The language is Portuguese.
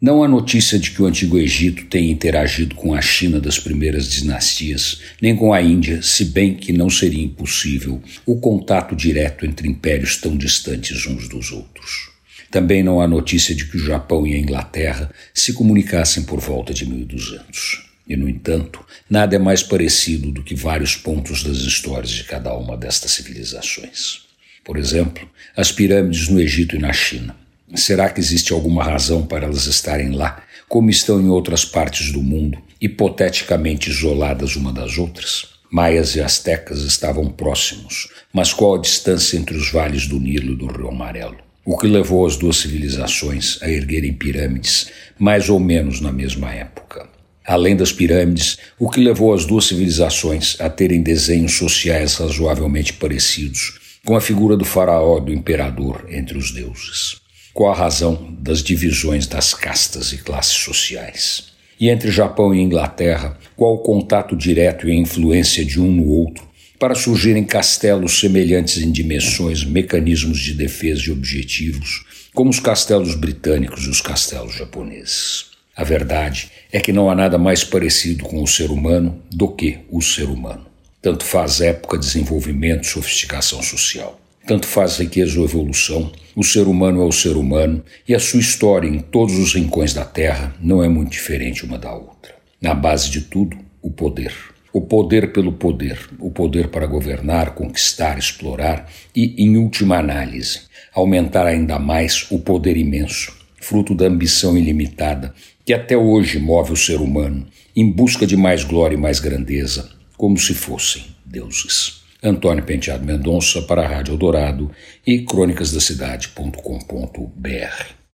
Não há notícia de que o Antigo Egito tenha interagido com a China das primeiras dinastias, nem com a Índia, se bem que não seria impossível o contato direto entre impérios tão distantes uns dos outros. Também não há notícia de que o Japão e a Inglaterra se comunicassem por volta de 1200. E, no entanto, nada é mais parecido do que vários pontos das histórias de cada uma destas civilizações. Por exemplo, as pirâmides no Egito e na China Será que existe alguma razão para elas estarem lá, como estão em outras partes do mundo, hipoteticamente isoladas uma das outras? Maias e astecas estavam próximos, mas qual a distância entre os vales do Nilo e do Rio Amarelo? O que levou as duas civilizações a erguerem pirâmides mais ou menos na mesma época? Além das pirâmides, o que levou as duas civilizações a terem desenhos sociais razoavelmente parecidos com a figura do faraó do imperador entre os deuses? Qual a razão das divisões das castas e classes sociais. E entre Japão e Inglaterra, qual o contato direto e a influência de um no outro para surgirem castelos semelhantes em dimensões, mecanismos de defesa e objetivos, como os castelos britânicos e os castelos japoneses. A verdade é que não há nada mais parecido com o ser humano do que o ser humano. Tanto faz época, desenvolvimento, sofisticação social. Tanto faz riqueza ou evolução, o ser humano é o ser humano e a sua história em todos os rincões da Terra não é muito diferente uma da outra. Na base de tudo, o poder. O poder pelo poder, o poder para governar, conquistar, explorar e, em última análise, aumentar ainda mais o poder imenso, fruto da ambição ilimitada que até hoje move o ser humano em busca de mais glória e mais grandeza, como se fossem deuses. Antônio Penteado Mendonça para a Rádio Eldorado e crônicasdacidade.com.br.